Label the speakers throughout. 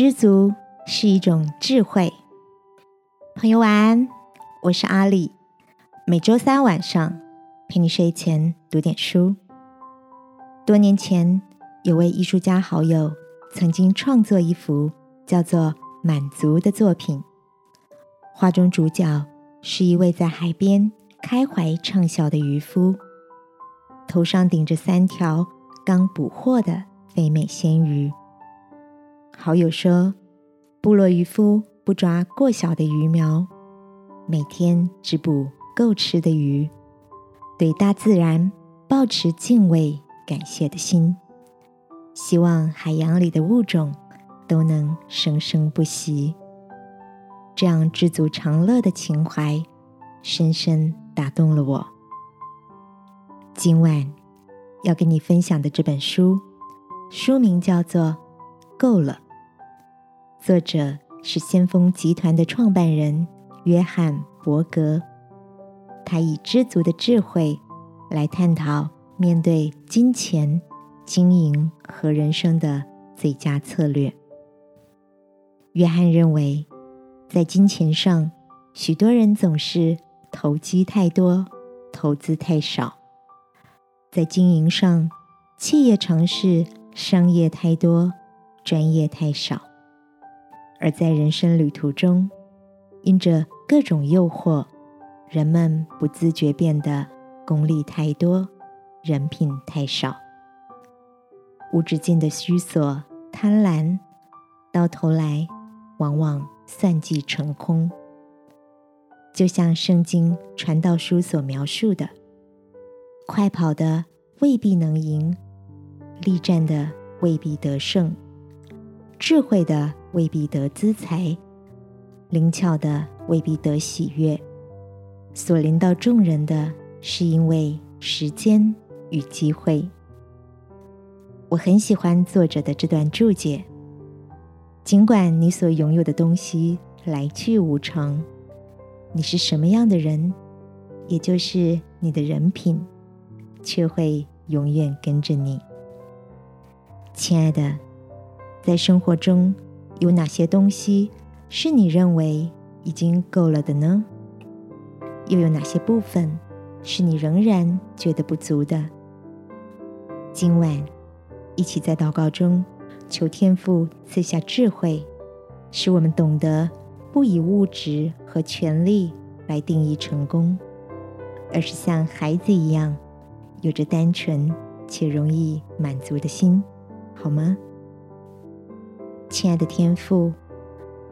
Speaker 1: 知足是一种智慧。朋友晚安，我是阿里。每周三晚上陪你睡前读点书。多年前，有位艺术家好友曾经创作一幅叫做《满足》的作品。画中主角是一位在海边开怀畅笑的渔夫，头上顶着三条刚捕获的肥美鲜鱼。好友说，部落渔夫不抓过小的鱼苗，每天只捕够吃的鱼，对大自然保持敬畏、感谢的心，希望海洋里的物种都能生生不息。这样知足常乐的情怀，深深打动了我。今晚要跟你分享的这本书，书名叫做《够了》。作者是先锋集团的创办人约翰·伯格，他以知足的智慧来探讨面对金钱、经营和人生的最佳策略。约翰认为，在金钱上，许多人总是投机太多，投资太少；在经营上，企业尝试商业太多，专业太少。而在人生旅途中，因着各种诱惑，人们不自觉变得功利太多，人品太少。无止境的虚索、贪婪，到头来往往算计成空。就像圣经传道书所描述的：快跑的未必能赢，力战的未必得胜，智慧的。未必得资财，灵巧的未必得喜悦。所临到众人的是因为时间与机会。我很喜欢作者的这段注解。尽管你所拥有的东西来去无常，你是什么样的人，也就是你的人品，却会永远跟着你。亲爱的，在生活中。有哪些东西是你认为已经够了的呢？又有哪些部分是你仍然觉得不足的？今晚一起在祷告中求天父赐下智慧，使我们懂得不以物质和权力来定义成功，而是像孩子一样，有着单纯且容易满足的心，好吗？亲爱的天父，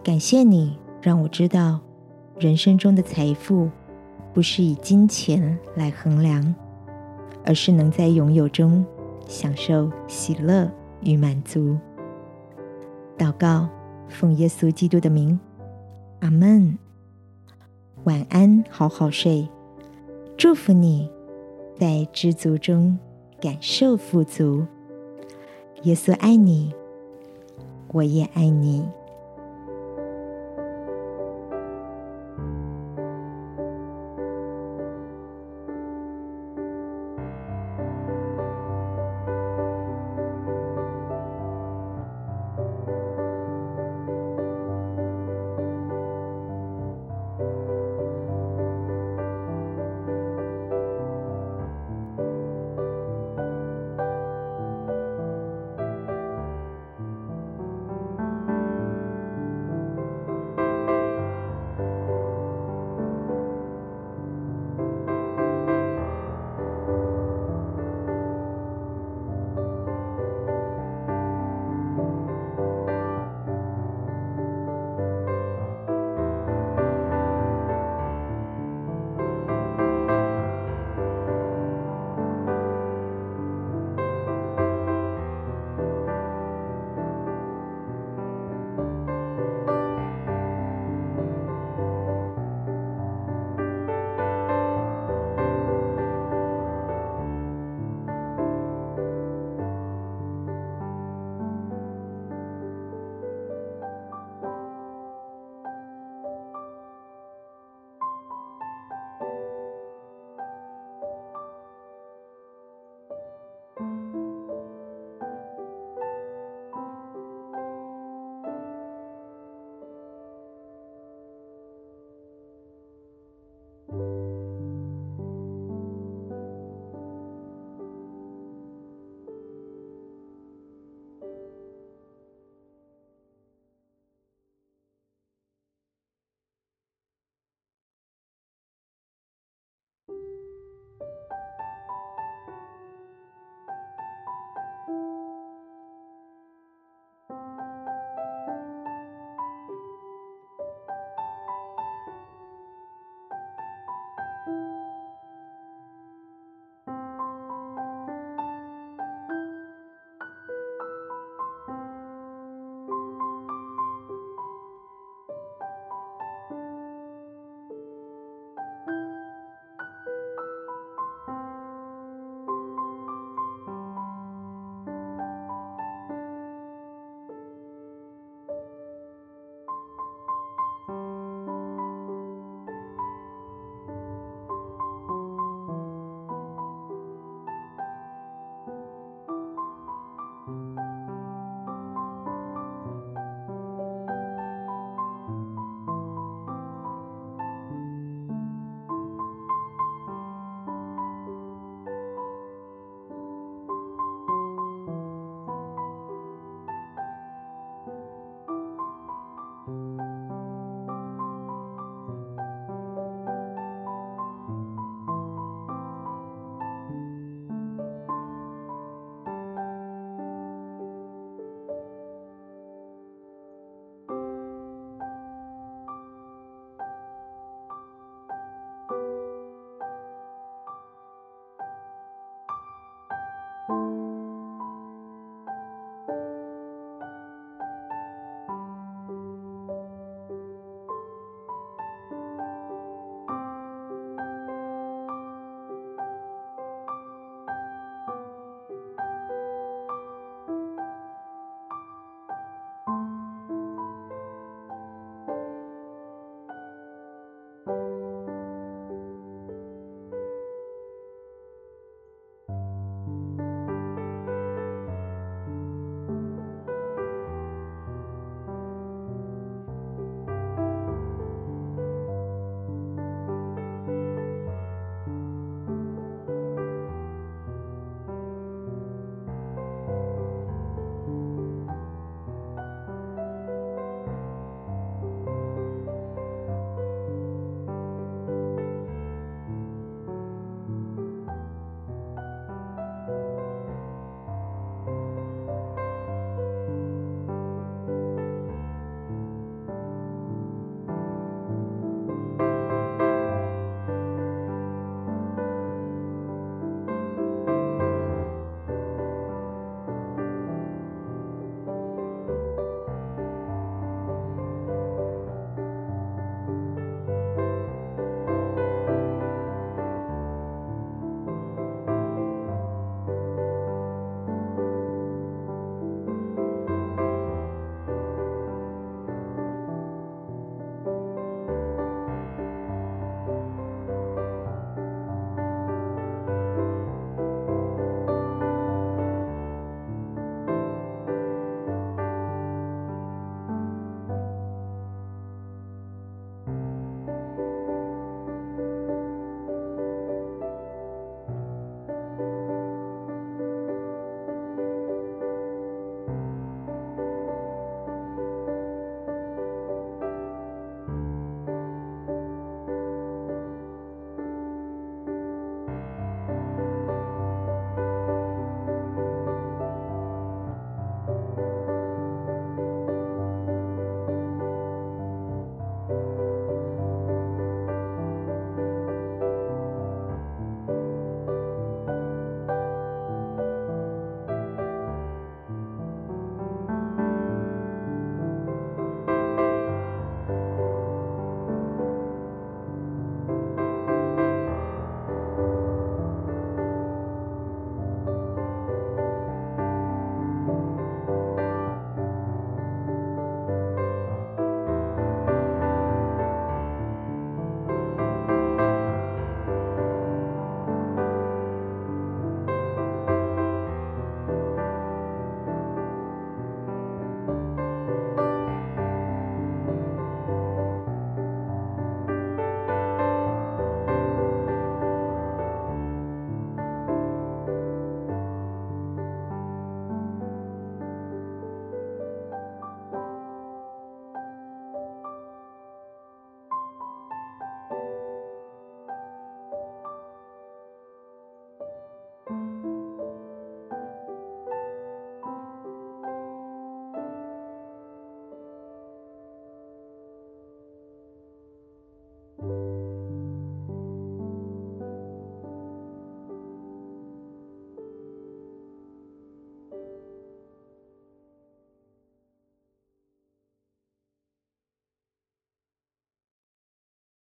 Speaker 1: 感谢你让我知道，人生中的财富不是以金钱来衡量，而是能在拥有中享受喜乐与满足。祷告，奉耶稣基督的名，阿门。晚安，好好睡。祝福你在知足中感受富足。耶稣爱你。我也爱你。